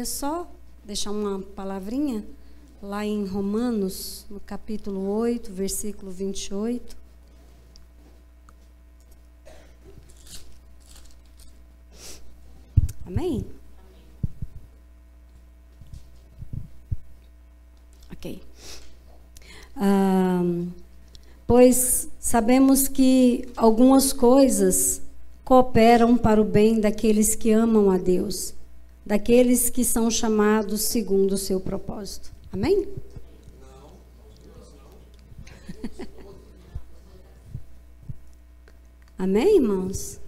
Queria só deixar uma palavrinha lá em Romanos, no capítulo 8, versículo 28. Amém? Ok. pois sabemos que algumas coisas cooperam para o bem daqueles que amam a Deus, daqueles que são chamados segundo o seu propósito. Amém? Amém, irmãos?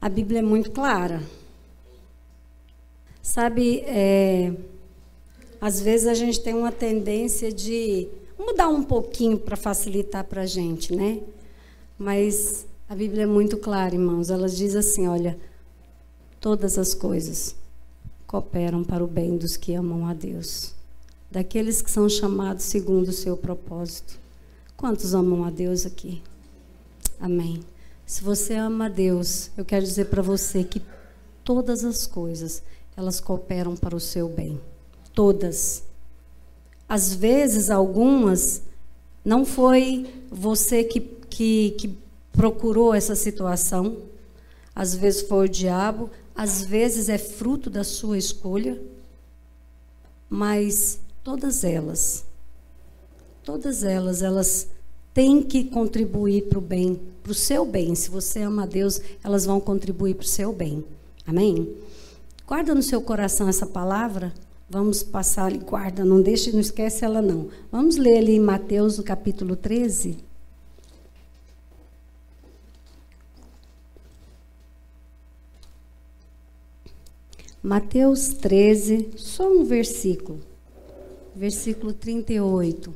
A Bíblia é muito clara. Sabe, é, às vezes a gente tem uma tendência de mudar um pouquinho para facilitar para a gente, né? Mas a Bíblia é muito clara, irmãos. Ela diz assim: olha, todas as coisas cooperam para o bem dos que amam a Deus, daqueles que são chamados segundo o seu propósito. Quantos amam a Deus aqui? Amém. Se você ama a Deus, eu quero dizer para você que todas as coisas, elas cooperam para o seu bem. Todas. Às vezes, algumas, não foi você que, que, que procurou essa situação, às vezes foi o diabo, às vezes é fruto da sua escolha, mas todas elas, todas elas, elas têm que contribuir para o bem, para o seu bem. Se você ama a Deus, elas vão contribuir para o seu bem. Amém? Guarda no seu coração essa palavra. Vamos passar ali, guarda, não deixe, não esquece ela não. Vamos ler ali em Mateus, no capítulo 13. Mateus 13, só um versículo. Versículo 38.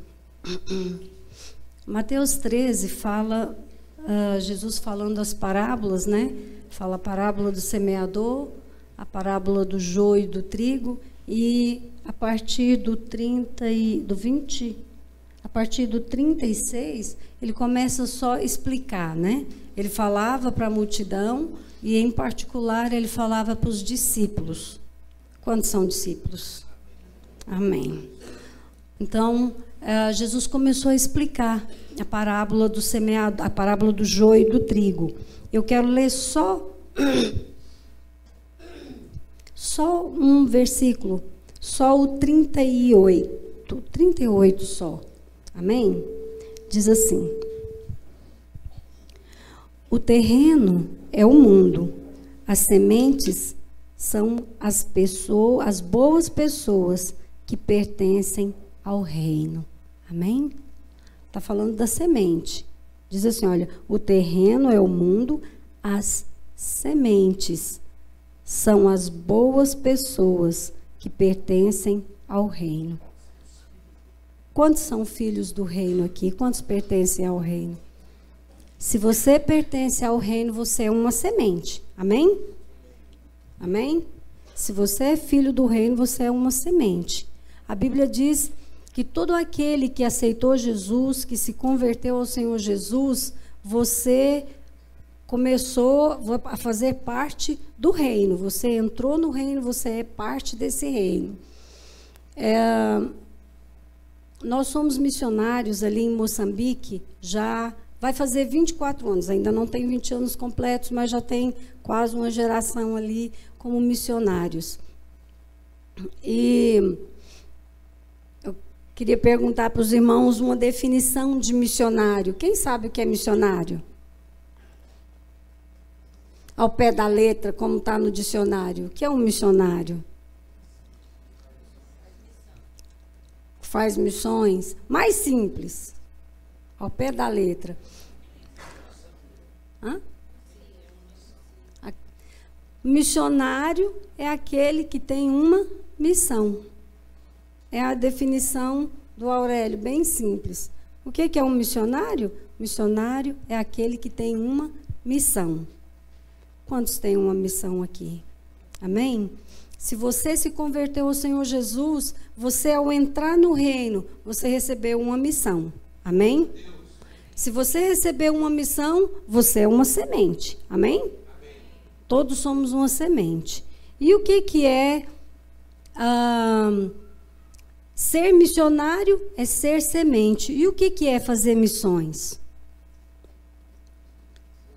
Mateus 13 fala, uh, Jesus falando as parábolas, né? Fala a parábola do semeador, a parábola do joio e do trigo, e a partir do 30 e do 20, a partir do 36, ele começa só a explicar, né? Ele falava para a multidão e, em particular, ele falava para os discípulos. Quantos são discípulos? Amém. Então, uh, Jesus começou a explicar a parábola do semeado, a parábola do joio e do trigo. Eu quero ler só só um versículo, só o 38, 38 só. Amém? Diz assim: O terreno é o mundo, as sementes são as pessoas, as boas pessoas que pertencem ao reino. Amém? Está falando da semente. Diz assim: olha, o terreno é o mundo, as sementes são as boas pessoas que pertencem ao reino. Quantos são filhos do reino aqui? Quantos pertencem ao reino? Se você pertence ao reino, você é uma semente. Amém? Amém? Se você é filho do reino, você é uma semente. A Bíblia diz que todo aquele que aceitou Jesus, que se converteu ao Senhor Jesus, você começou a fazer parte do reino. Você entrou no reino, você é parte desse reino. É, nós somos missionários ali em Moçambique, já vai fazer 24 anos, ainda não tem 20 anos completos, mas já tem quase uma geração ali como missionários. E eu queria perguntar para os irmãos uma definição de missionário. Quem sabe o que é missionário? Ao pé da letra, como está no dicionário. O que é um missionário? Faz missões. Mais simples. Ao pé da letra. Hã? Missionário é aquele que tem uma missão. É a definição do Aurélio, bem simples. O que é um missionário? Missionário é aquele que tem uma missão. Quantos têm uma missão aqui? Amém? Se você se converteu ao Senhor Jesus, você, ao entrar no reino, você recebeu uma missão. Amém? Se você recebeu uma missão, você é uma semente. Amém? Todos somos uma semente. E o que, que é ah, ser missionário? É ser semente. E o que, que é fazer missões?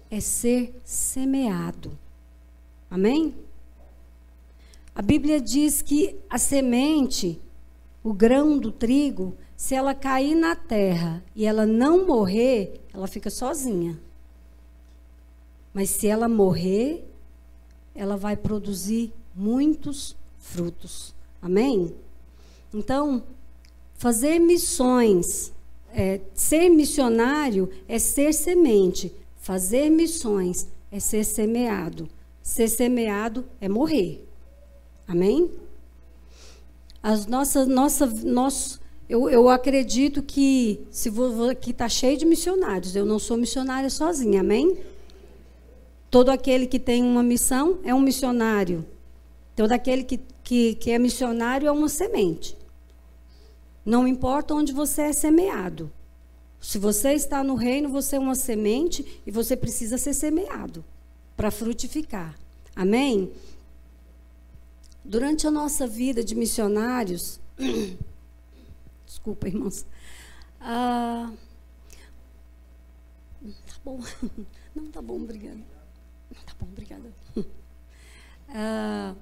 É ser semeado. Amém? A Bíblia diz que a semente, o grão do trigo, se ela cair na terra e ela não morrer, ela fica sozinha. Mas se ela morrer, ela vai produzir muitos frutos. Amém? Então, fazer missões, é, ser missionário é ser semente. Fazer missões é ser semeado. Ser semeado é morrer. Amém? As nossas, nossa, nós, eu, eu acredito que se vou, aqui está cheio de missionários. Eu não sou missionária sozinha. Amém? Todo aquele que tem uma missão é um missionário. Todo aquele que, que, que é missionário é uma semente. Não importa onde você é semeado. Se você está no reino, você é uma semente e você precisa ser semeado para frutificar. Amém? Durante a nossa vida de missionários, desculpa, irmãos. Ah, tá bom. Não, tá bom, obrigada. Tá bom, obrigada. Ah,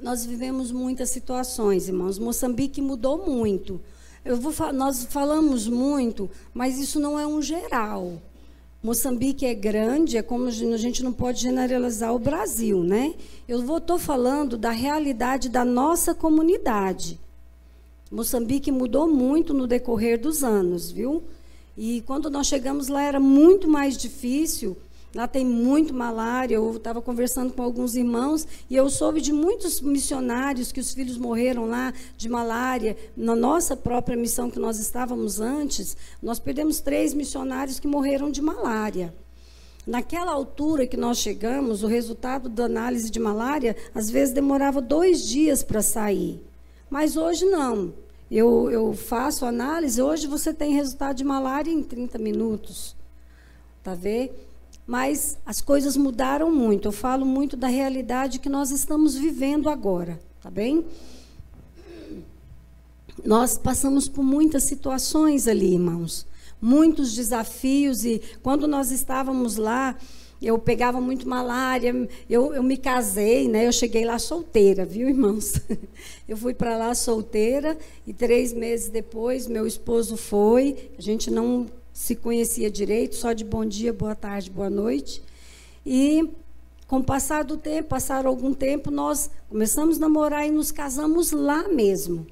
nós vivemos muitas situações, irmãos. Moçambique mudou muito. Eu vou, nós falamos muito, mas isso não é um geral. Moçambique é grande, é como a gente não pode generalizar o Brasil, né? Eu estou falando da realidade da nossa comunidade. Moçambique mudou muito no decorrer dos anos, viu? E quando nós chegamos lá era muito mais difícil Lá tem muito malária. Eu estava conversando com alguns irmãos e eu soube de muitos missionários que os filhos morreram lá de malária. Na nossa própria missão que nós estávamos antes, nós perdemos três missionários que morreram de malária. Naquela altura que nós chegamos, o resultado da análise de malária às vezes demorava dois dias para sair. Mas hoje não. Eu, eu faço análise, hoje você tem resultado de malária em 30 minutos. Tá vendo? mas as coisas mudaram muito. Eu falo muito da realidade que nós estamos vivendo agora, tá bem? Nós passamos por muitas situações ali, irmãos, muitos desafios e quando nós estávamos lá, eu pegava muito malária, eu, eu me casei, né? Eu cheguei lá solteira, viu, irmãos? Eu fui para lá solteira e três meses depois meu esposo foi. A gente não se conhecia direito, só de bom dia, boa tarde, boa noite. E com o passar do tempo, passaram algum tempo, nós começamos a namorar e nos casamos lá mesmo.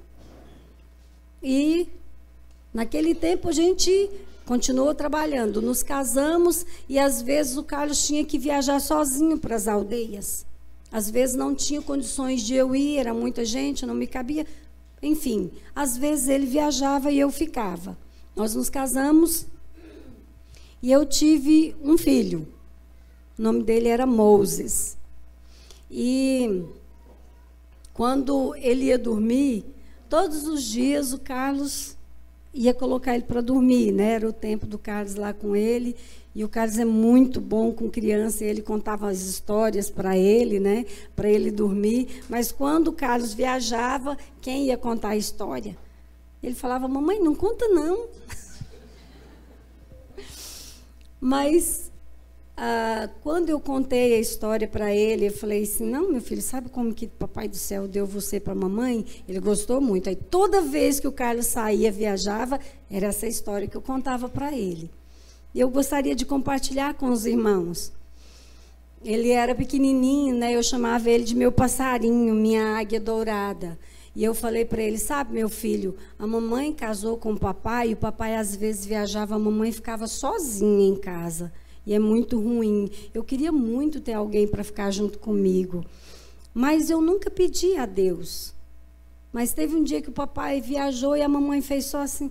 E naquele tempo a gente continuou trabalhando, nos casamos e às vezes o Carlos tinha que viajar sozinho para as aldeias. Às vezes não tinha condições de eu ir, era muita gente, não me cabia. Enfim, às vezes ele viajava e eu ficava. Nós nos casamos e eu tive um filho. O nome dele era Moses. E quando ele ia dormir, todos os dias o Carlos ia colocar ele para dormir, né? Era o tempo do Carlos lá com ele. E o Carlos é muito bom com criança, ele contava as histórias para ele, né? Para ele dormir. Mas quando o Carlos viajava, quem ia contar a história? Ele falava: "Mamãe, não conta não". Mas ah, quando eu contei a história para ele, eu falei assim: não, meu filho, sabe como que Papai do Céu deu você para mamãe? Ele gostou muito. Aí toda vez que o Carlos saía, viajava, era essa história que eu contava para ele. E eu gostaria de compartilhar com os irmãos. Ele era pequenininho, né? Eu chamava ele de meu passarinho, minha águia dourada. E eu falei para ele, sabe, meu filho, a mamãe casou com o papai, e o papai às vezes viajava, a mamãe ficava sozinha em casa. E é muito ruim. Eu queria muito ter alguém para ficar junto comigo. Mas eu nunca pedi a Deus. Mas teve um dia que o papai viajou e a mamãe fez só assim.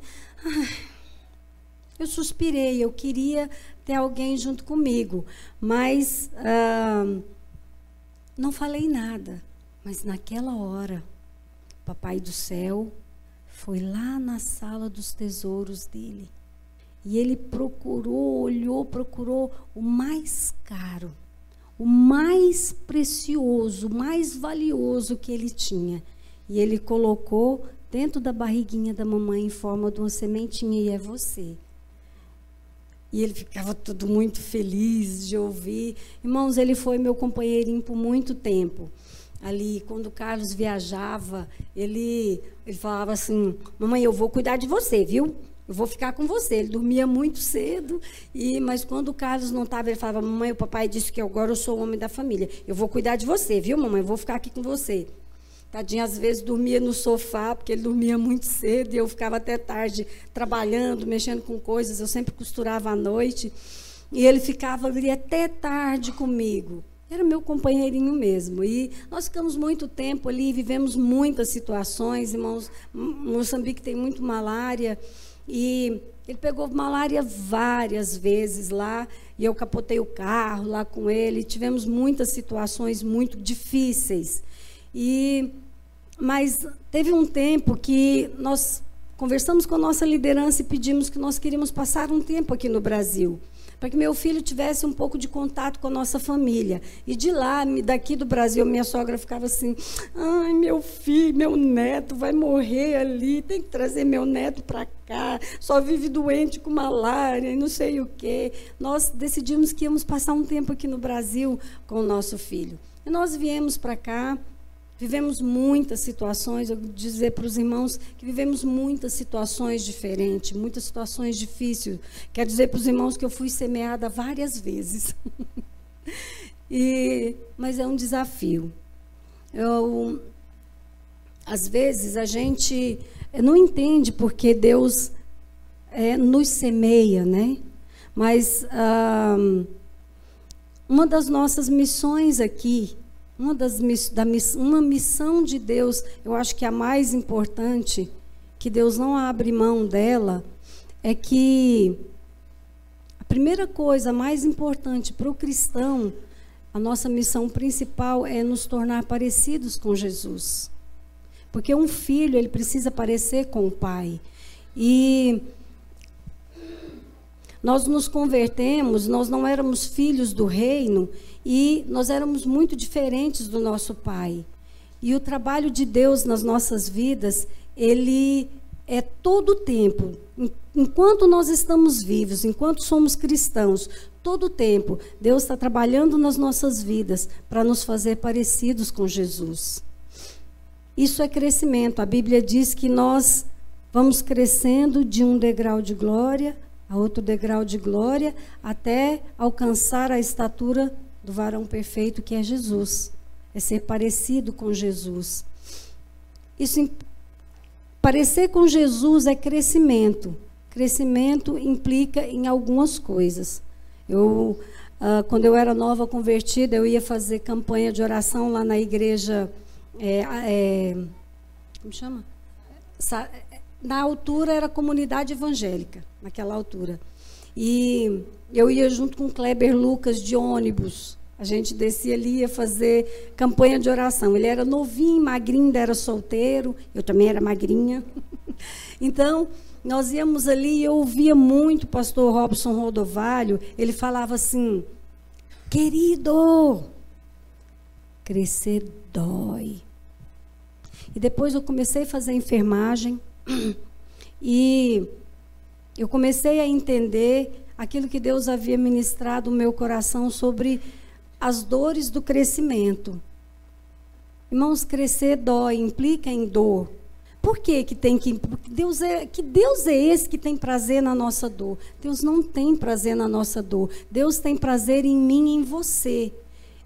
Eu suspirei, eu queria ter alguém junto comigo. Mas ah, não falei nada. Mas naquela hora, Papai do céu foi lá na sala dos tesouros dele. E ele procurou, olhou, procurou o mais caro, o mais precioso, o mais valioso que ele tinha. E ele colocou dentro da barriguinha da mamãe em forma de uma sementinha, e é você. E ele ficava tudo muito feliz de ouvir. Irmãos, ele foi meu companheirinho por muito tempo. Ali, quando o Carlos viajava, ele, ele falava assim: Mamãe, eu vou cuidar de você, viu? Eu vou ficar com você. Ele dormia muito cedo, e mas quando o Carlos não estava, ele falava: Mamãe, o papai disse que agora eu sou o homem da família. Eu vou cuidar de você, viu, mamãe? Eu vou ficar aqui com você. Tadinho, às vezes dormia no sofá, porque ele dormia muito cedo e eu ficava até tarde trabalhando, mexendo com coisas. Eu sempre costurava à noite. E ele ficava ali até tarde comigo. Era meu companheirinho mesmo. E nós ficamos muito tempo ali, vivemos muitas situações. Irmãos, Moçambique tem muito malária. E ele pegou malária várias vezes lá, e eu capotei o carro lá com ele. Tivemos muitas situações muito difíceis. E mas teve um tempo que nós conversamos com a nossa liderança e pedimos que nós queríamos passar um tempo aqui no Brasil para que meu filho tivesse um pouco de contato com a nossa família. E de lá, daqui do Brasil, minha sogra ficava assim: ai, meu filho, meu neto vai morrer ali, tem que trazer meu neto para cá, só vive doente com malária e não sei o quê. Nós decidimos que íamos passar um tempo aqui no Brasil com o nosso filho. E nós viemos para cá. Vivemos muitas situações, eu dizer para os irmãos que vivemos muitas situações diferentes, muitas situações difíceis. Quero dizer para os irmãos que eu fui semeada várias vezes. e, mas é um desafio. Eu, às vezes a gente não entende porque Deus é, nos semeia, né? Mas ah, uma das nossas missões aqui uma, das, da, uma missão de Deus, eu acho que a mais importante, que Deus não abre mão dela, é que a primeira coisa mais importante para o cristão, a nossa missão principal é nos tornar parecidos com Jesus. Porque um filho, ele precisa parecer com o pai. E nós nos convertemos, nós não éramos filhos do reino e nós éramos muito diferentes do nosso pai. E o trabalho de Deus nas nossas vidas, ele é todo o tempo. Enquanto nós estamos vivos, enquanto somos cristãos, todo o tempo, Deus está trabalhando nas nossas vidas para nos fazer parecidos com Jesus. Isso é crescimento. A Bíblia diz que nós vamos crescendo de um degrau de glória a outro degrau de glória, até alcançar a estatura do varão perfeito que é Jesus. É ser parecido com Jesus. Isso parecer com Jesus é crescimento. Crescimento implica em algumas coisas. Eu, uh, quando eu era nova convertida, eu ia fazer campanha de oração lá na igreja. É, é, como chama? Sa na altura era comunidade evangélica, naquela altura. E eu ia junto com Kleber Lucas de ônibus. A gente descia ali ia fazer campanha de oração. Ele era novinho, magrinho, ainda era solteiro. Eu também era magrinha. então, nós íamos ali e eu ouvia muito o pastor Robson Rodovalho. Ele falava assim: Querido, crescer dói. E depois eu comecei a fazer enfermagem. E eu comecei a entender aquilo que Deus havia ministrado no meu coração sobre as dores do crescimento. Irmãos, crescer dói, implica em dor. Por que, que tem que. Deus é, que Deus é esse que tem prazer na nossa dor? Deus não tem prazer na nossa dor. Deus tem prazer em mim e em você.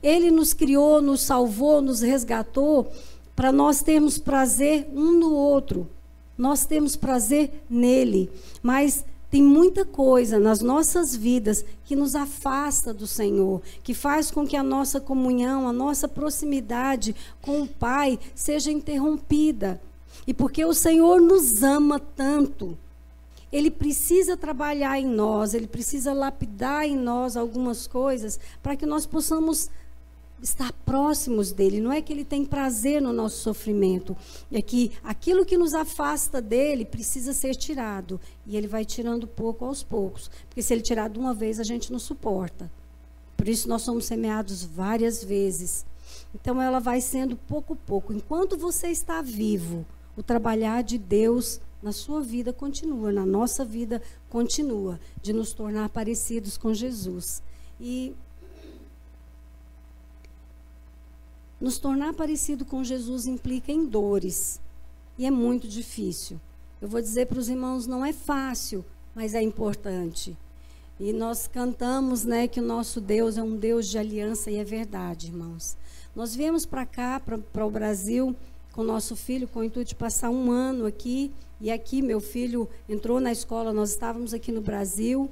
Ele nos criou, nos salvou, nos resgatou para nós termos prazer um no outro. Nós temos prazer nele, mas tem muita coisa nas nossas vidas que nos afasta do Senhor, que faz com que a nossa comunhão, a nossa proximidade com o Pai seja interrompida. E porque o Senhor nos ama tanto, ele precisa trabalhar em nós, ele precisa lapidar em nós algumas coisas para que nós possamos estar próximos dele. Não é que ele tem prazer no nosso sofrimento, é que aquilo que nos afasta dele precisa ser tirado. E ele vai tirando pouco aos poucos. Porque se ele tirar de uma vez, a gente não suporta. Por isso nós somos semeados várias vezes. Então ela vai sendo pouco a pouco. Enquanto você está vivo, o trabalhar de Deus na sua vida continua, na nossa vida continua, de nos tornar parecidos com Jesus. E nos tornar parecido com Jesus implica em dores. E é muito difícil. Eu vou dizer para os irmãos, não é fácil, mas é importante. E nós cantamos, né, que o nosso Deus é um Deus de aliança e é verdade, irmãos. Nós viemos para cá, para o Brasil, com nosso filho, com o intuito de passar um ano aqui. E aqui meu filho entrou na escola, nós estávamos aqui no Brasil.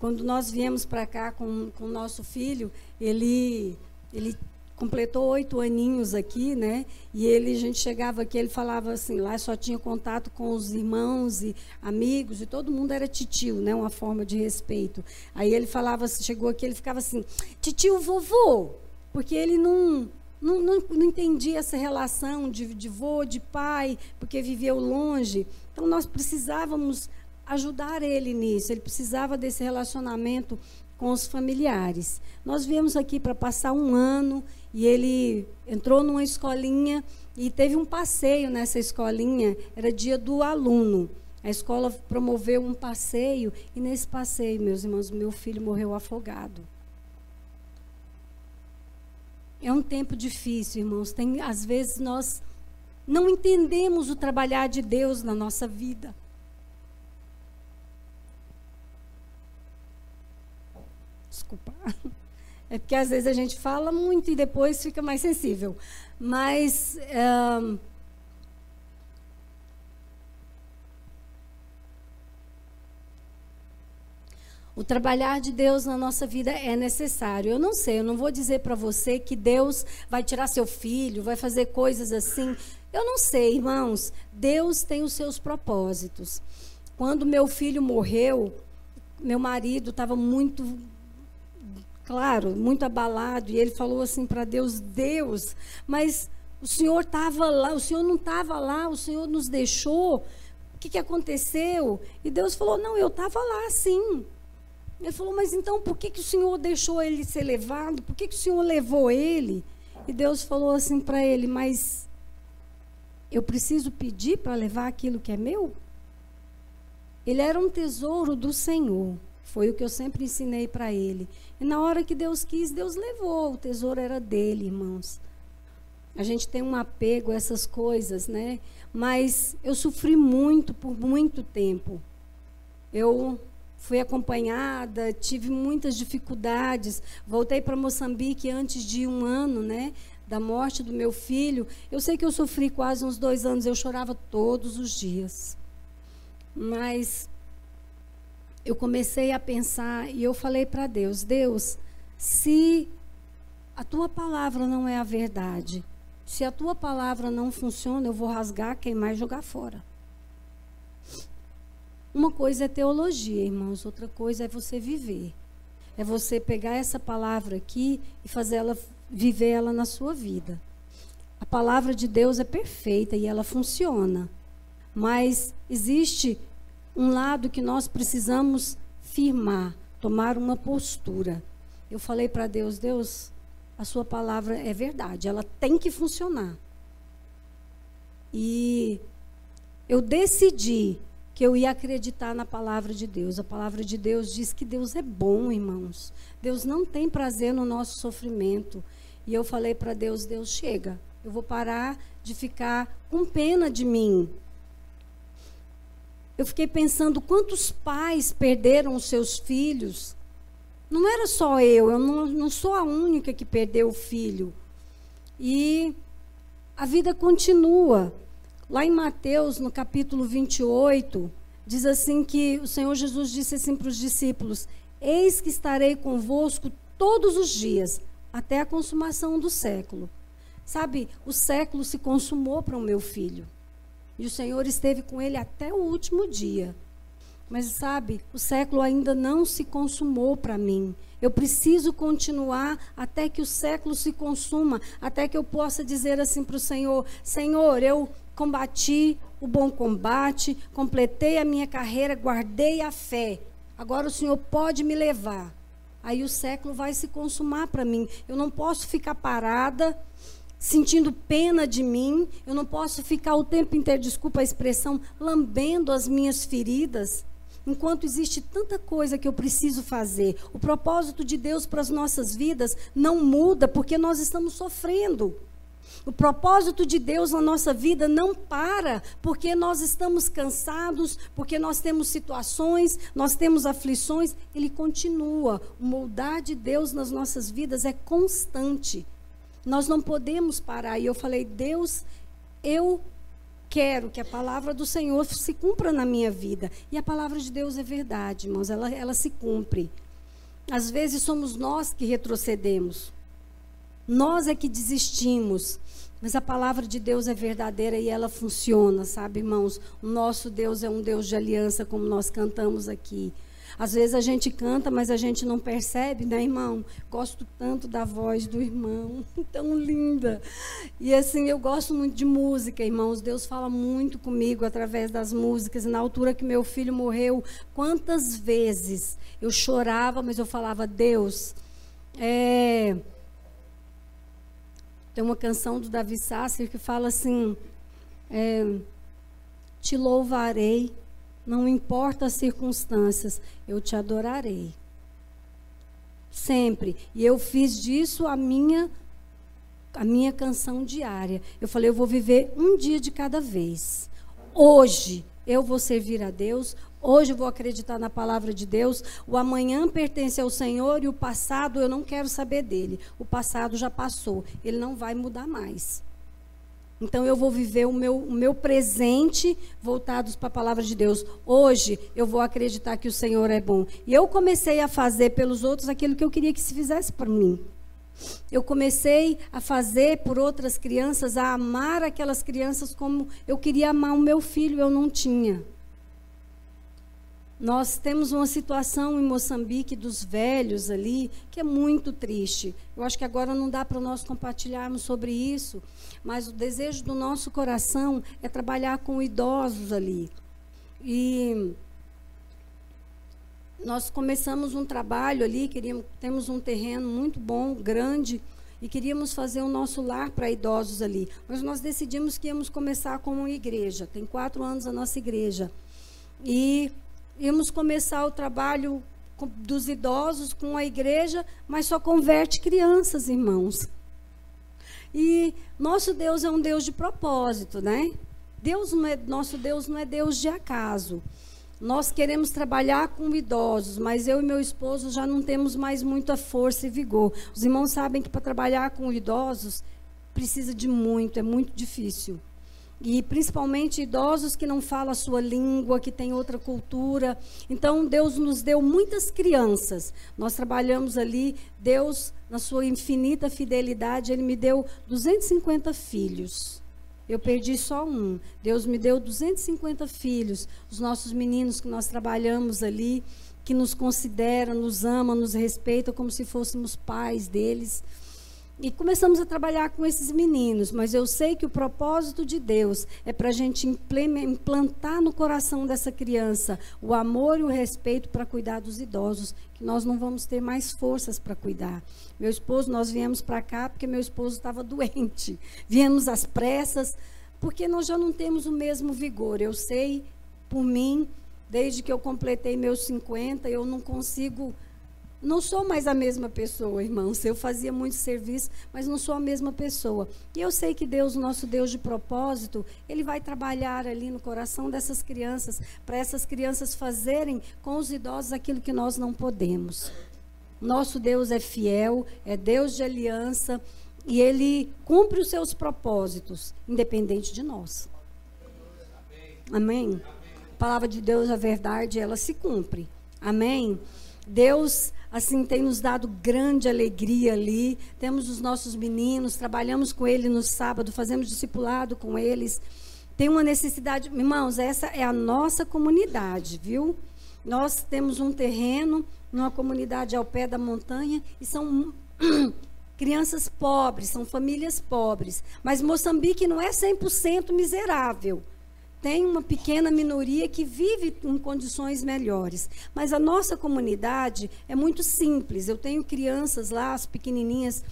Quando nós viemos para cá com o nosso filho, ele, ele completou oito aninhos aqui, né? E ele, a gente chegava aqui, ele falava assim, lá só tinha contato com os irmãos e amigos, e todo mundo era titio, né? Uma forma de respeito. Aí ele falava, chegou aqui, ele ficava assim, titio vovô, porque ele não, não, não, não entendia essa relação de, de vô, de pai, porque viveu longe. Então nós precisávamos ajudar ele nisso, ele precisava desse relacionamento com os familiares. Nós viemos aqui para passar um ano e ele entrou numa escolinha e teve um passeio nessa escolinha, era dia do aluno. A escola promoveu um passeio e nesse passeio, meus irmãos, meu filho morreu afogado. É um tempo difícil, irmãos. Tem, às vezes nós não entendemos o trabalhar de Deus na nossa vida. Desculpa. É porque às vezes a gente fala muito e depois fica mais sensível. Mas. Um, O trabalhar de Deus na nossa vida é necessário. Eu não sei, eu não vou dizer para você que Deus vai tirar seu filho, vai fazer coisas assim. Eu não sei, irmãos. Deus tem os seus propósitos. Quando meu filho morreu, meu marido estava muito claro, muito abalado, e ele falou assim para Deus: Deus, mas o Senhor estava lá, o Senhor não estava lá, o Senhor nos deixou. O que, que aconteceu? E Deus falou: Não, eu estava lá sim. Ele falou: Mas então por que, que o Senhor deixou ele ser levado? Por que, que o Senhor levou ele? E Deus falou assim para ele: Mas eu preciso pedir para levar aquilo que é meu? Ele era um tesouro do Senhor. Foi o que eu sempre ensinei para ele. E na hora que Deus quis, Deus levou. O tesouro era dele, irmãos. A gente tem um apego a essas coisas, né? Mas eu sofri muito por muito tempo. Eu fui acompanhada, tive muitas dificuldades. Voltei para Moçambique antes de um ano, né? Da morte do meu filho. Eu sei que eu sofri quase uns dois anos. Eu chorava todos os dias. Mas eu comecei a pensar e eu falei para Deus: Deus, se a tua palavra não é a verdade, se a tua palavra não funciona, eu vou rasgar, queimar e jogar fora. Uma coisa é teologia, irmãos, outra coisa é você viver. É você pegar essa palavra aqui e fazer ela viver ela na sua vida. A palavra de Deus é perfeita e ela funciona. Mas existe um lado que nós precisamos firmar, tomar uma postura. Eu falei para Deus, Deus, a sua palavra é verdade, ela tem que funcionar. E eu decidi que eu ia acreditar na palavra de Deus. A palavra de Deus diz que Deus é bom, irmãos. Deus não tem prazer no nosso sofrimento. E eu falei para Deus, Deus chega. Eu vou parar de ficar com pena de mim eu fiquei pensando quantos pais perderam os seus filhos. Não era só eu, eu não, não sou a única que perdeu o filho. E a vida continua. Lá em Mateus, no capítulo 28, diz assim que o Senhor Jesus disse assim para os discípulos: Eis que estarei convosco todos os dias, até a consumação do século. Sabe, o século se consumou para o meu filho. E o Senhor esteve com ele até o último dia. Mas sabe, o século ainda não se consumou para mim. Eu preciso continuar até que o século se consuma, até que eu possa dizer assim para o Senhor: Senhor, eu combati o bom combate, completei a minha carreira, guardei a fé. Agora o Senhor pode me levar. aí o século vai se consumar para mim. Eu não posso ficar parada sentindo pena de mim, eu não posso ficar o tempo inteiro, desculpa a expressão, lambendo as minhas feridas. Enquanto existe tanta coisa que eu preciso fazer, o propósito de Deus para as nossas vidas não muda porque nós estamos sofrendo. O propósito de Deus na nossa vida não para porque nós estamos cansados, porque nós temos situações, nós temos aflições. Ele continua. O moldar de Deus nas nossas vidas é constante. Nós não podemos parar. E eu falei, Deus, eu quero que a palavra do Senhor se cumpra na minha vida. E a palavra de Deus é verdade, irmãos, ela, ela se cumpre. Às vezes somos nós que retrocedemos, nós é que desistimos. Mas a palavra de Deus é verdadeira e ela funciona, sabe, irmãos? O nosso Deus é um Deus de aliança, como nós cantamos aqui. Às vezes a gente canta, mas a gente não percebe, né, irmão? Gosto tanto da voz do irmão, tão linda. E assim, eu gosto muito de música, irmãos. Deus fala muito comigo através das músicas. E na altura que meu filho morreu, quantas vezes eu chorava, mas eu falava, Deus, é... Tem uma canção do Davi Sasser que fala assim: é, Te louvarei não importa as circunstâncias, eu te adorarei. Sempre. E eu fiz disso a minha a minha canção diária. Eu falei, eu vou viver um dia de cada vez. Hoje eu vou servir a Deus, hoje eu vou acreditar na palavra de Deus. O amanhã pertence ao Senhor e o passado eu não quero saber dele. O passado já passou, ele não vai mudar mais. Então eu vou viver o meu, o meu presente voltados para a palavra de Deus. Hoje eu vou acreditar que o Senhor é bom. E eu comecei a fazer pelos outros aquilo que eu queria que se fizesse para mim. Eu comecei a fazer por outras crianças, a amar aquelas crianças como eu queria amar o meu filho, eu não tinha. Nós temos uma situação em Moçambique dos velhos ali que é muito triste. Eu acho que agora não dá para nós compartilharmos sobre isso, mas o desejo do nosso coração é trabalhar com idosos ali. E nós começamos um trabalho ali, queríamos, temos um terreno muito bom, grande, e queríamos fazer o nosso lar para idosos ali. Mas nós decidimos que íamos começar com uma igreja. Tem quatro anos a nossa igreja. E íamos começar o trabalho dos idosos com a igreja, mas só converte crianças, irmãos. E nosso Deus é um Deus de propósito, né? Deus não é, nosso Deus não é Deus de acaso. Nós queremos trabalhar com idosos, mas eu e meu esposo já não temos mais muita força e vigor. Os irmãos sabem que para trabalhar com idosos precisa de muito, é muito difícil e principalmente idosos que não falam a sua língua, que têm outra cultura. Então, Deus nos deu muitas crianças. Nós trabalhamos ali, Deus, na sua infinita fidelidade, Ele me deu 250 filhos. Eu perdi só um. Deus me deu 250 filhos. Os nossos meninos que nós trabalhamos ali, que nos consideram, nos amam, nos respeitam como se fôssemos pais deles. E começamos a trabalhar com esses meninos, mas eu sei que o propósito de Deus é para a gente implantar no coração dessa criança o amor e o respeito para cuidar dos idosos, que nós não vamos ter mais forças para cuidar. Meu esposo, nós viemos para cá porque meu esposo estava doente. Viemos às pressas, porque nós já não temos o mesmo vigor. Eu sei, por mim, desde que eu completei meus 50, eu não consigo não sou mais a mesma pessoa, irmãos. Eu fazia muito serviço, mas não sou a mesma pessoa. E eu sei que Deus, nosso Deus de propósito, Ele vai trabalhar ali no coração dessas crianças, para essas crianças fazerem com os idosos aquilo que nós não podemos. Nosso Deus é fiel, é Deus de aliança, e Ele cumpre os seus propósitos, independente de nós. Amém? A palavra de Deus, a verdade, ela se cumpre. Amém? Deus assim tem nos dado grande alegria ali. Temos os nossos meninos, trabalhamos com eles no sábado, fazemos discipulado com eles. Tem uma necessidade, irmãos, essa é a nossa comunidade, viu? Nós temos um terreno numa comunidade ao pé da montanha e são crianças pobres, são famílias pobres. Mas Moçambique não é 100% miserável. Tem uma pequena minoria que vive em condições melhores. Mas a nossa comunidade é muito simples. Eu tenho crianças lá, as pequenininhas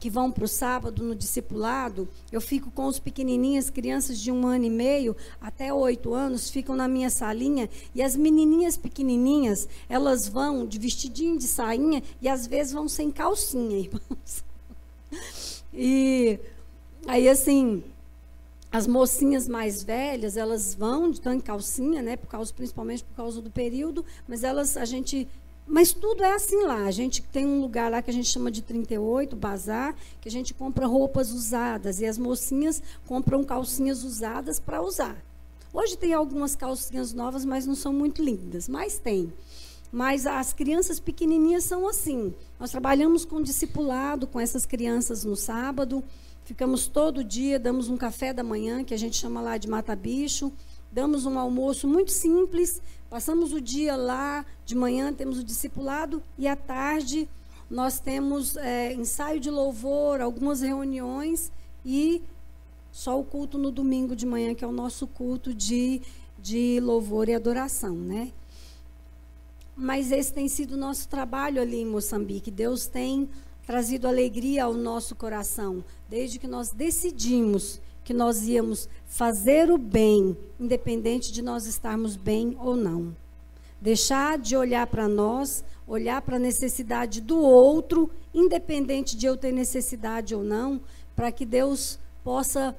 que vão para o sábado no discipulado, eu fico com os pequenininhas, crianças de um ano e meio até oito anos, ficam na minha salinha e as menininhas pequenininhas, elas vão de vestidinho, de sainha e às vezes vão sem calcinha, irmãos. E aí assim, as mocinhas mais velhas, elas vão, estão em calcinha, né, por causa, principalmente por causa do período, mas elas, a gente mas tudo é assim lá. A gente tem um lugar lá que a gente chama de 38, bazar, que a gente compra roupas usadas e as mocinhas compram calcinhas usadas para usar. Hoje tem algumas calcinhas novas, mas não são muito lindas, mas tem. Mas as crianças pequenininhas são assim. Nós trabalhamos com discipulado com essas crianças no sábado. Ficamos todo dia, damos um café da manhã, que a gente chama lá de mata-bicho. Damos um almoço muito simples Passamos o dia lá, de manhã temos o discipulado e à tarde nós temos é, ensaio de louvor, algumas reuniões e só o culto no domingo de manhã, que é o nosso culto de, de louvor e adoração, né? Mas esse tem sido o nosso trabalho ali em Moçambique. Deus tem trazido alegria ao nosso coração, desde que nós decidimos que nós íamos fazer o bem, independente de nós estarmos bem ou não. Deixar de olhar para nós, olhar para a necessidade do outro, independente de eu ter necessidade ou não, para que Deus possa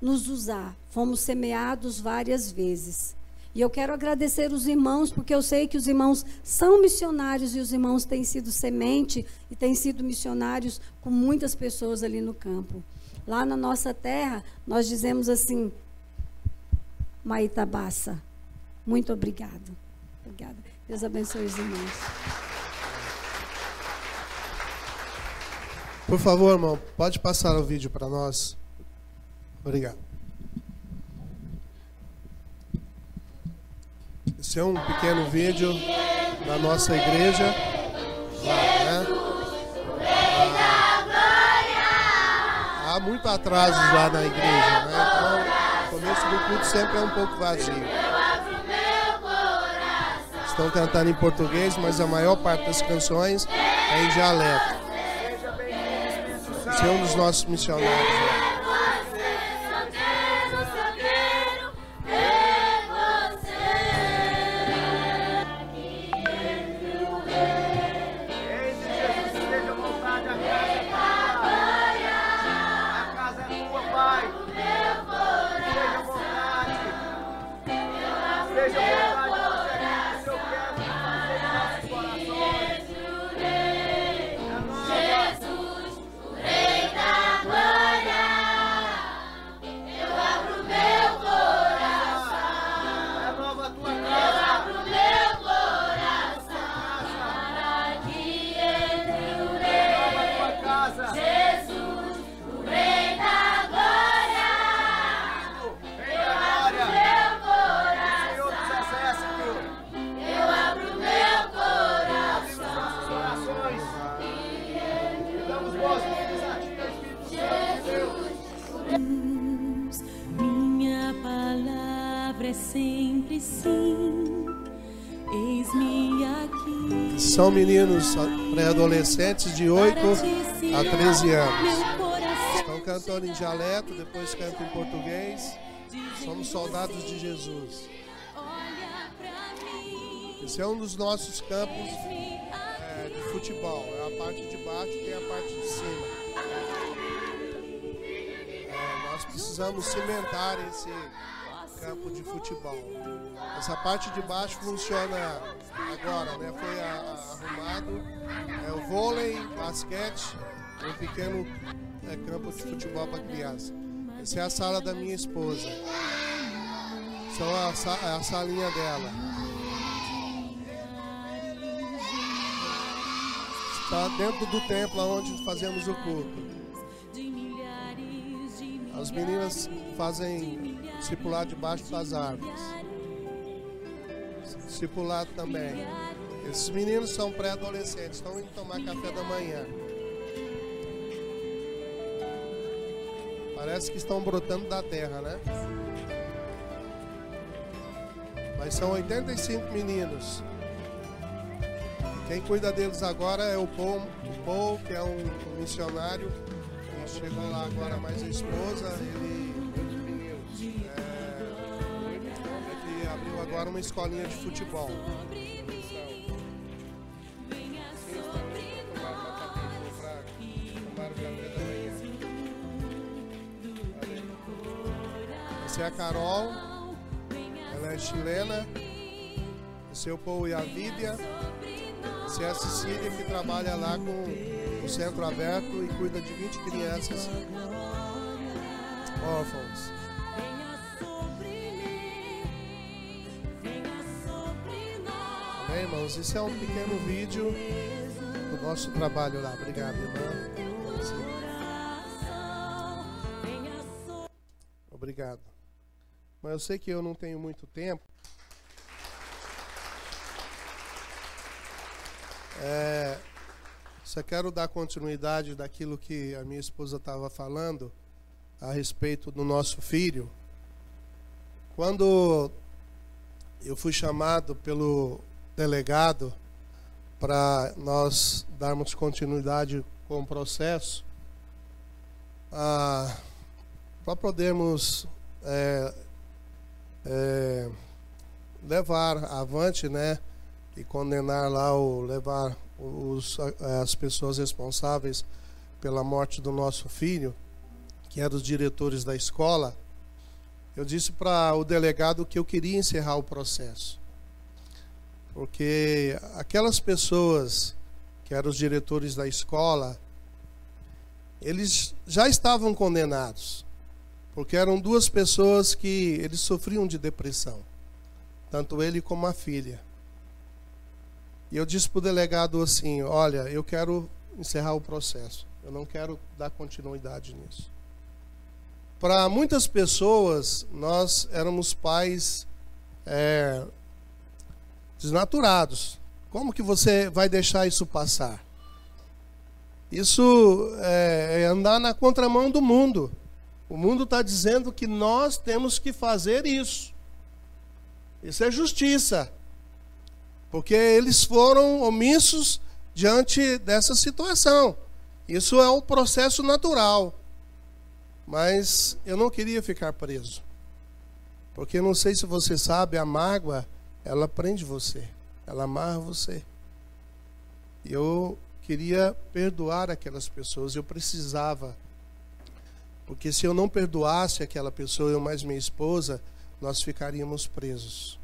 nos usar. Fomos semeados várias vezes. E eu quero agradecer os irmãos, porque eu sei que os irmãos são missionários e os irmãos têm sido semente e têm sido missionários com muitas pessoas ali no campo. Lá na nossa terra, nós dizemos assim, Maitabassa. Muito obrigado. Obrigada. Deus abençoe os irmãos. Por favor, irmão, pode passar o vídeo para nós. Obrigado. Esse é um pequeno vídeo da nossa igreja. Lá, né? há muito atrasos lá na igreja, né? Então, o começo do culto sempre é um pouco vazio. Estão cantando em português, mas a maior parte das canções é em dialeto. Esse é um dos nossos missionários. Né? São meninos pré-adolescentes de 8 a 13 anos. Estão cantando em dialeto, depois cantam em português. Somos soldados de Jesus. Esse é um dos nossos campos é, de futebol. É a parte de baixo e a parte de cima. É, nós precisamos cimentar esse campo de futebol. Essa parte de baixo funciona agora, né? Foi a, vôlei, basquete, um pequeno é, campo de futebol para criança. Essa é a sala da minha esposa. São a, é a salinha dela. Está dentro do templo onde fazemos o culto. As meninas fazem discipulado debaixo das árvores. Discipulado também. Esses meninos são pré-adolescentes, estão indo tomar café da manhã. Parece que estão brotando da terra, né? Mas são 85 meninos. Quem cuida deles agora é o Paul, o Paul que é um, missionário. Que chegou lá agora mais a esposa. Ele, é, ele abriu agora uma escolinha de futebol. É a Carol, ela é chilena. O Paul e a Vídia. Essa é Cecília que trabalha lá com o centro aberto e cuida de 20 crianças órfãos. Amém, irmãos? Esse é um pequeno vídeo do nosso trabalho lá. Obrigado, irmã. Obrigado. Mas eu sei que eu não tenho muito tempo. É, só quero dar continuidade daquilo que a minha esposa estava falando a respeito do nosso filho. Quando eu fui chamado pelo delegado para nós darmos continuidade com o processo, ah, para podermos é, é, levar avante, né, e condenar lá ou levar os, as pessoas responsáveis pela morte do nosso filho, que eram os diretores da escola, eu disse para o delegado que eu queria encerrar o processo. Porque aquelas pessoas que eram os diretores da escola, eles já estavam condenados porque eram duas pessoas que eles sofriam de depressão, tanto ele como a filha. E eu disse para o delegado assim: Olha, eu quero encerrar o processo, eu não quero dar continuidade nisso. Para muitas pessoas, nós éramos pais é, desnaturados. Como que você vai deixar isso passar? Isso é, é andar na contramão do mundo. O mundo está dizendo que nós temos que fazer isso. Isso é justiça. Porque eles foram omissos diante dessa situação. Isso é um processo natural. Mas eu não queria ficar preso. Porque não sei se você sabe, a mágoa, ela prende você. Ela amarra você. E eu queria perdoar aquelas pessoas. Eu precisava porque se eu não perdoasse aquela pessoa, eu mais minha esposa, nós ficaríamos presos.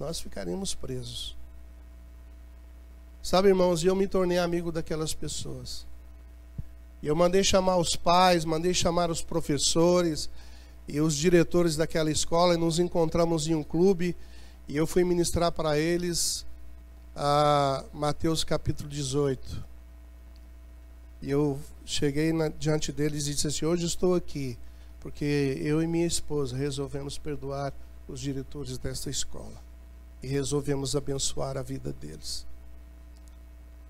Nós ficaríamos presos. Sabe, irmãos, eu me tornei amigo daquelas pessoas. E eu mandei chamar os pais, mandei chamar os professores e os diretores daquela escola e nos encontramos em um clube e eu fui ministrar para eles a Mateus capítulo 18. E eu cheguei na, diante deles e disse assim: Hoje estou aqui porque eu e minha esposa resolvemos perdoar os diretores desta escola e resolvemos abençoar a vida deles.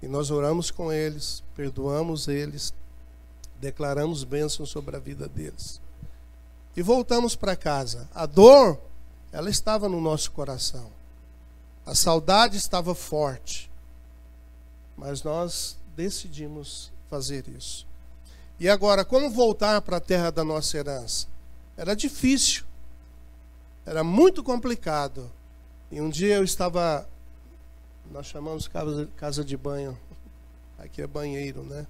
E nós oramos com eles, perdoamos eles, declaramos bênçãos sobre a vida deles. E voltamos para casa. A dor, ela estava no nosso coração. A saudade estava forte. Mas nós decidimos fazer isso. E agora, como voltar para a terra da nossa herança? Era difícil, era muito complicado. E um dia eu estava, nós chamamos casa, de banho, aqui é banheiro, né?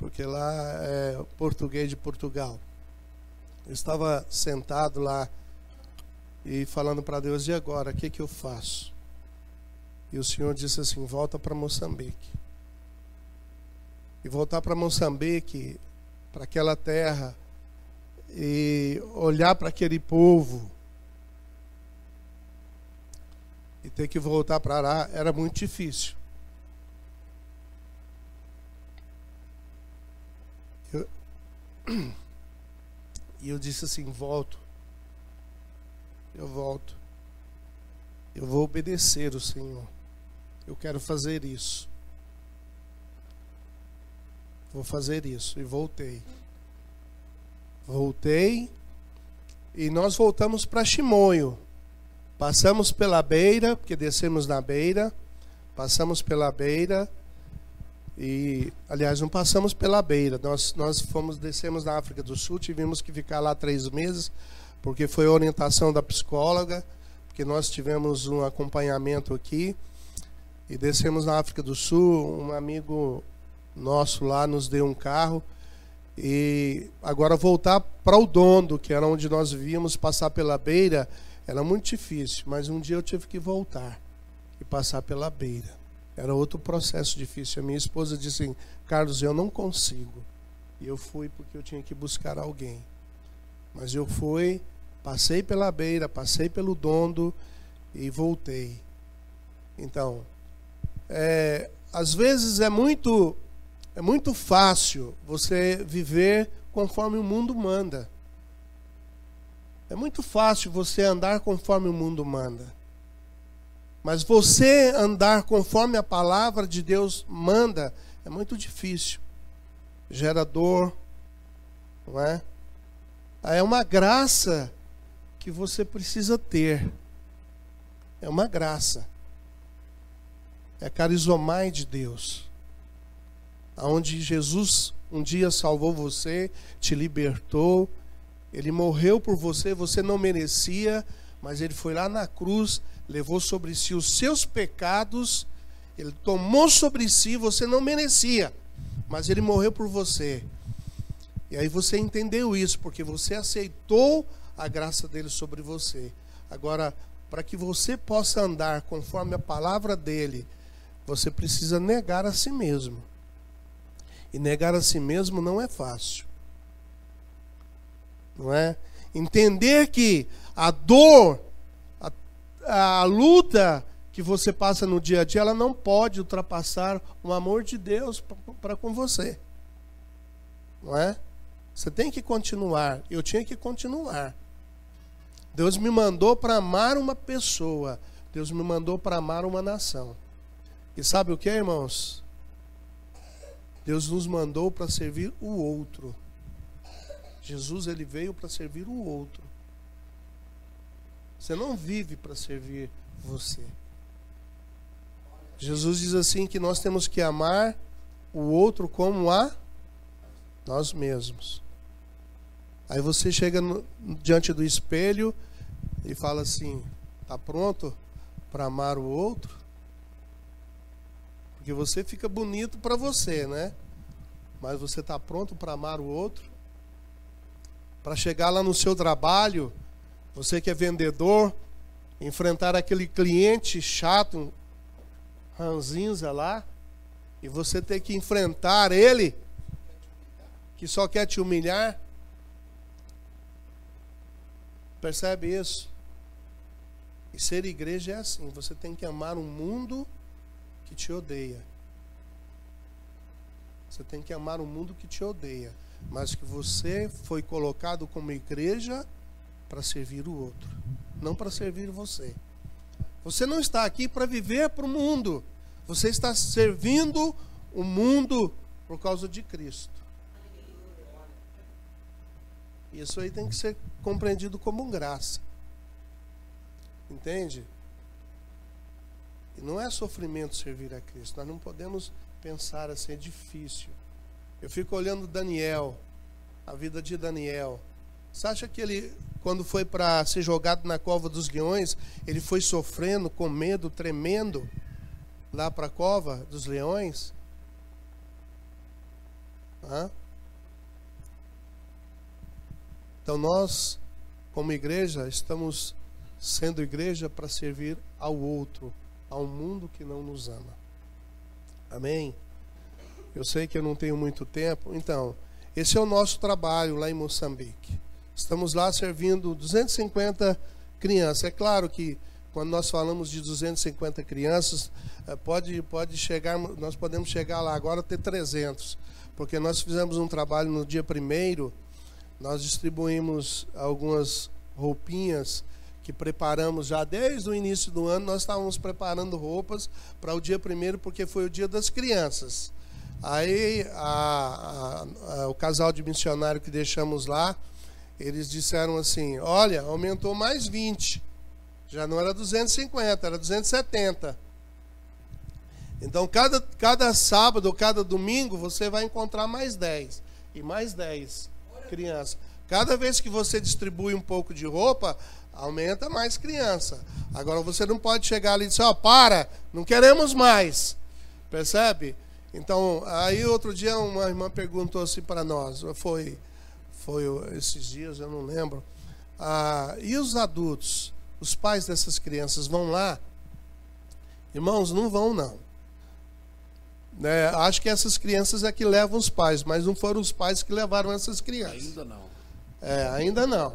Porque lá é português de Portugal. Eu estava sentado lá e falando para Deus: e agora? O que, que eu faço? E o Senhor disse assim: volta para Moçambique e voltar para Moçambique, para aquela terra, e olhar para aquele povo e ter que voltar para lá era muito difícil. Eu, e eu disse assim: volto. Eu volto. Eu vou obedecer o Senhor. Eu quero fazer isso. Vou fazer isso. E voltei. Voltei. E nós voltamos para Chimoio. Passamos pela beira, porque descemos na beira, passamos pela beira e, aliás, não passamos pela beira. Nós, nós fomos, descemos na África do Sul, tivemos que ficar lá três meses, porque foi orientação da psicóloga, porque nós tivemos um acompanhamento aqui e descemos na África do Sul. Um amigo nosso lá nos deu um carro e agora voltar para o Dondo, que era onde nós vivíamos, passar pela beira era muito difícil, mas um dia eu tive que voltar e passar pela beira. Era outro processo difícil. A minha esposa disse assim, Carlos, eu não consigo. E eu fui porque eu tinha que buscar alguém. Mas eu fui, passei pela beira, passei pelo dondo e voltei. Então, é, às vezes é muito, é muito fácil você viver conforme o mundo manda. É muito fácil você andar conforme o mundo manda. Mas você andar conforme a palavra de Deus manda é muito difícil. Gera dor, não é? É uma graça que você precisa ter. É uma graça. É carizomai de Deus. Aonde Jesus um dia salvou você, te libertou, ele morreu por você, você não merecia, mas ele foi lá na cruz, levou sobre si os seus pecados, ele tomou sobre si, você não merecia, mas ele morreu por você. E aí você entendeu isso, porque você aceitou a graça dele sobre você. Agora, para que você possa andar conforme a palavra dele, você precisa negar a si mesmo. E negar a si mesmo não é fácil não é? Entender que a dor, a, a luta que você passa no dia a dia, ela não pode ultrapassar o amor de Deus para com você. Não é? Você tem que continuar. Eu tinha que continuar. Deus me mandou para amar uma pessoa. Deus me mandou para amar uma nação. E sabe o que, irmãos? Deus nos mandou para servir o outro. Jesus ele veio para servir o outro. Você não vive para servir você. Jesus diz assim que nós temos que amar o outro como a nós mesmos. Aí você chega no, diante do espelho e fala assim: "Tá pronto para amar o outro?" Porque você fica bonito para você, né? Mas você está pronto para amar o outro? para chegar lá no seu trabalho, você que é vendedor, enfrentar aquele cliente chato, ranzinza lá, e você ter que enfrentar ele, que só quer te humilhar. Percebe isso? E ser igreja é assim: você tem que amar um mundo que te odeia. Você tem que amar um mundo que te odeia mas que você foi colocado como igreja para servir o outro, não para servir você. Você não está aqui para viver para o mundo, você está servindo o mundo por causa de Cristo. Isso aí tem que ser compreendido como graça. Entende? Não é sofrimento servir a Cristo. Nós não podemos pensar assim, é difícil. Eu fico olhando Daniel, a vida de Daniel. Você acha que ele, quando foi para ser jogado na cova dos leões, ele foi sofrendo, com medo, tremendo, lá para a cova dos leões? Hã? Então nós, como igreja, estamos sendo igreja para servir ao outro, ao mundo que não nos ama. Amém? Eu sei que eu não tenho muito tempo, então, esse é o nosso trabalho lá em Moçambique. Estamos lá servindo 250 crianças. É claro que quando nós falamos de 250 crianças, eh, pode, pode chegar, nós podemos chegar lá agora ter 300, porque nós fizemos um trabalho no dia primeiro, nós distribuímos algumas roupinhas que preparamos já desde o início do ano, nós estávamos preparando roupas para o dia primeiro, porque foi o dia das crianças. Aí a, a, a, o casal de missionário que deixamos lá, eles disseram assim: olha, aumentou mais 20. Já não era 250, era 270. Então, cada, cada sábado ou cada domingo, você vai encontrar mais 10. E mais 10 crianças. Cada vez que você distribui um pouco de roupa, aumenta mais criança. Agora, você não pode chegar ali e dizer, ó, oh, para, não queremos mais. Percebe? Então, aí outro dia uma irmã perguntou assim para nós, foi, foi esses dias, eu não lembro. Ah, e os adultos, os pais dessas crianças vão lá? Irmãos, não vão não. Né? Acho que essas crianças é que levam os pais, mas não foram os pais que levaram essas crianças. Ainda não. É, ainda não.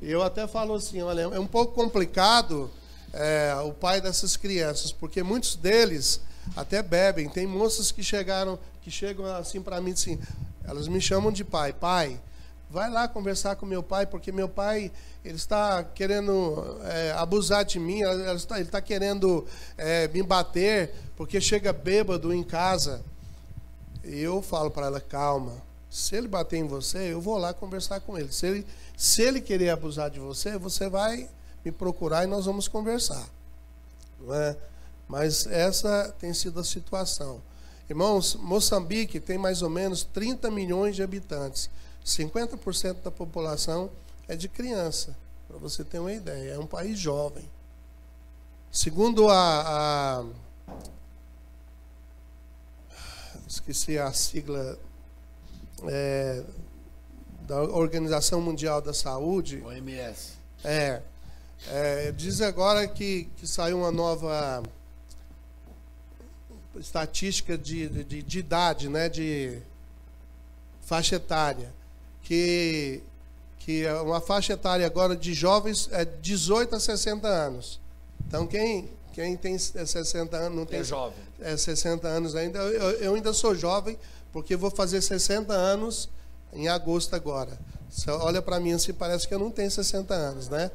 Eu até falo assim, olha, é um pouco complicado é, o pai dessas crianças, porque muitos deles até bebem. Tem moças que chegaram, que chegam assim para mim assim, elas me chamam de pai, pai, vai lá conversar com meu pai, porque meu pai ele está querendo é, abusar de mim, ele está, ele está querendo é, me bater, porque chega bêbado em casa. E eu falo para ela, calma, se ele bater em você, eu vou lá conversar com ele. Se ele, se ele querer abusar de você, você vai me procurar e nós vamos conversar. Não é? Mas essa tem sido a situação. Irmãos, Moçambique tem mais ou menos 30 milhões de habitantes. 50% da população é de criança, para você ter uma ideia. É um país jovem. Segundo a, a esqueci a sigla é, da Organização Mundial da Saúde. OMS. É, é, diz agora que, que saiu uma nova estatística de, de, de idade, né, de faixa etária, que, que é uma faixa etária agora de jovens é 18 a 60 anos. Então, quem, quem tem 60 anos, não tem é jovem. É 60 anos ainda, eu, eu ainda sou jovem, porque vou fazer 60 anos em agosto agora. Você olha para mim assim, parece que eu não tenho 60 anos, né?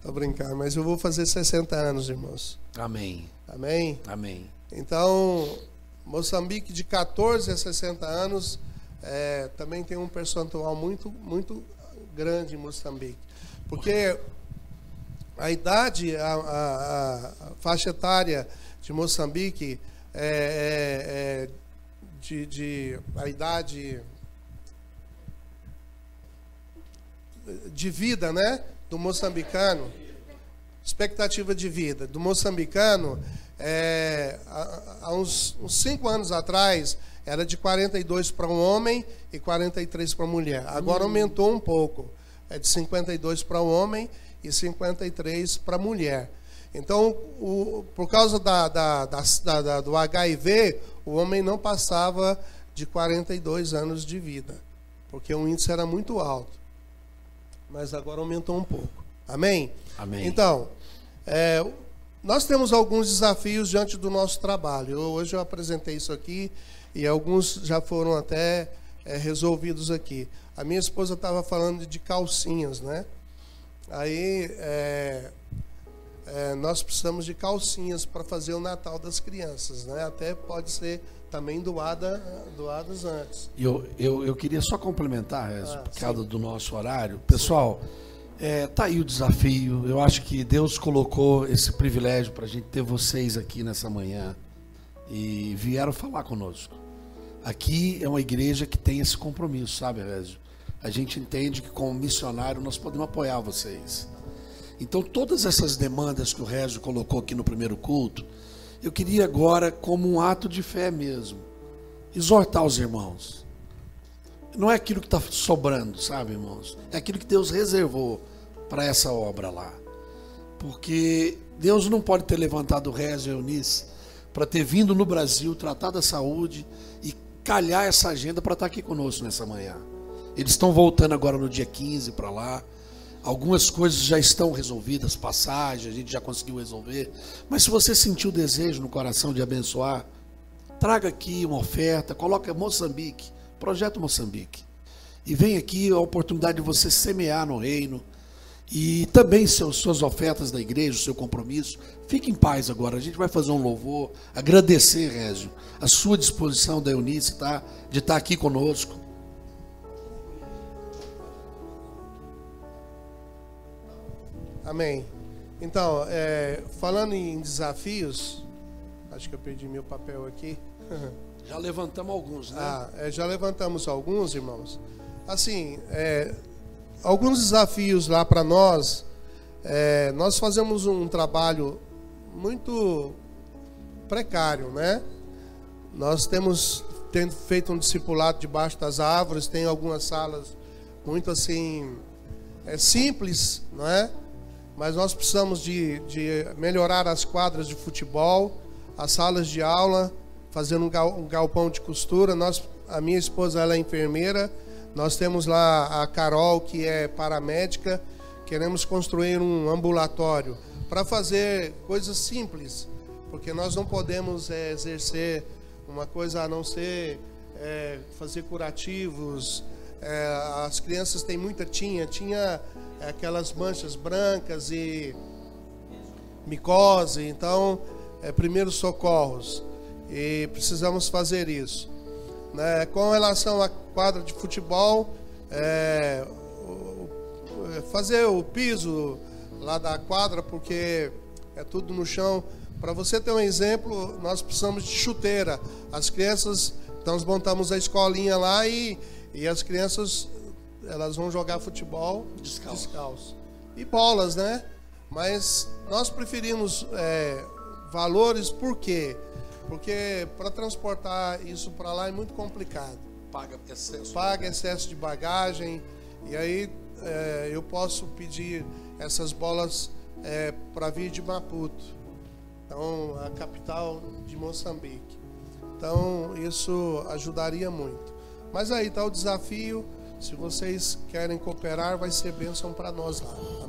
Tô brincando, mas eu vou fazer 60 anos, irmãos. Amém. Amém? Amém. Então, Moçambique de 14 a 60 anos é, também tem um percentual muito, muito grande em Moçambique. Porque a idade, a, a, a faixa etária de Moçambique é, é, é de, de, a idade de vida, né, do moçambicano, expectativa de vida do moçambicano é, há, uns, uns cinco anos atrás, era de 42 para um homem e 43 para mulher. Agora hum. aumentou um pouco. É de 52 para um homem e 53 para mulher. Então, o, por causa da, da, da, do HIV, o homem não passava de 42 anos de vida, porque o índice era muito alto. Mas agora aumentou um pouco. Amém? Amém. Então, é, nós temos alguns desafios diante do nosso trabalho. Hoje eu apresentei isso aqui e alguns já foram até é, resolvidos aqui. A minha esposa estava falando de calcinhas, né? Aí é, é, nós precisamos de calcinhas para fazer o Natal das crianças, né? Até pode ser também doada, doadas antes. Eu, eu, eu queria só complementar, Rezo, ah, por causa do nosso horário. Pessoal, é, tá aí o desafio. Eu acho que Deus colocou esse privilégio para a gente ter vocês aqui nessa manhã e vieram falar conosco. Aqui é uma igreja que tem esse compromisso, sabe, Régio? A gente entende que como missionário nós podemos apoiar vocês. Então todas essas demandas que o Régio colocou aqui no primeiro culto, eu queria agora como um ato de fé mesmo, exortar os irmãos. Não é aquilo que está sobrando, sabe, irmãos? É aquilo que Deus reservou para essa obra lá. Porque Deus não pode ter levantado o Rez e Eunice para ter vindo no Brasil, tratar da saúde e calhar essa agenda para estar tá aqui conosco nessa manhã. Eles estão voltando agora no dia 15 para lá. Algumas coisas já estão resolvidas, passagens, a gente já conseguiu resolver. Mas se você sentiu o desejo no coração de abençoar, traga aqui uma oferta, coloca Moçambique, Projeto Moçambique. E vem aqui a oportunidade de você semear no reino, e também seus, suas ofertas da igreja, o seu compromisso. Fique em paz agora. A gente vai fazer um louvor, agradecer, Régio, a sua disposição da Eunice, tá? De estar aqui conosco. Amém. Então, é, falando em desafios, acho que eu perdi meu papel aqui. Já levantamos alguns, né? Ah, é, já levantamos alguns, irmãos. Assim, é, alguns desafios lá para nós. É, nós fazemos um trabalho muito precário, né? Nós temos tendo feito um discipulado debaixo das árvores, tem algumas salas muito assim é simples, não é? Mas nós precisamos de, de melhorar as quadras de futebol, as salas de aula, fazendo um, um galpão de costura. Nós, a minha esposa ela é enfermeira, nós temos lá a Carol que é paramédica. Queremos construir um ambulatório para fazer coisas simples, porque nós não podemos é, exercer uma coisa a não ser é, fazer curativos. É, as crianças têm muita tinha, tinha aquelas manchas brancas e micose, então é primeiros socorros e precisamos fazer isso. Né? Com relação à quadra de futebol, é, fazer o piso lá da quadra, porque é tudo no chão. Para você ter um exemplo, nós precisamos de chuteira. As crianças, nós montamos a escolinha lá e, e as crianças elas vão jogar futebol descalço. descalço. E bolas, né? Mas nós preferimos é, valores por quê? Porque para transportar isso para lá é muito complicado. Paga excesso. Paga excesso de bagagem. E aí é, eu posso pedir essas bolas é, para vir de Maputo. Então, a capital de Moçambique. Então, isso ajudaria muito. Mas aí está o desafio. Se vocês querem cooperar, vai ser bênção para nós lá. Amém?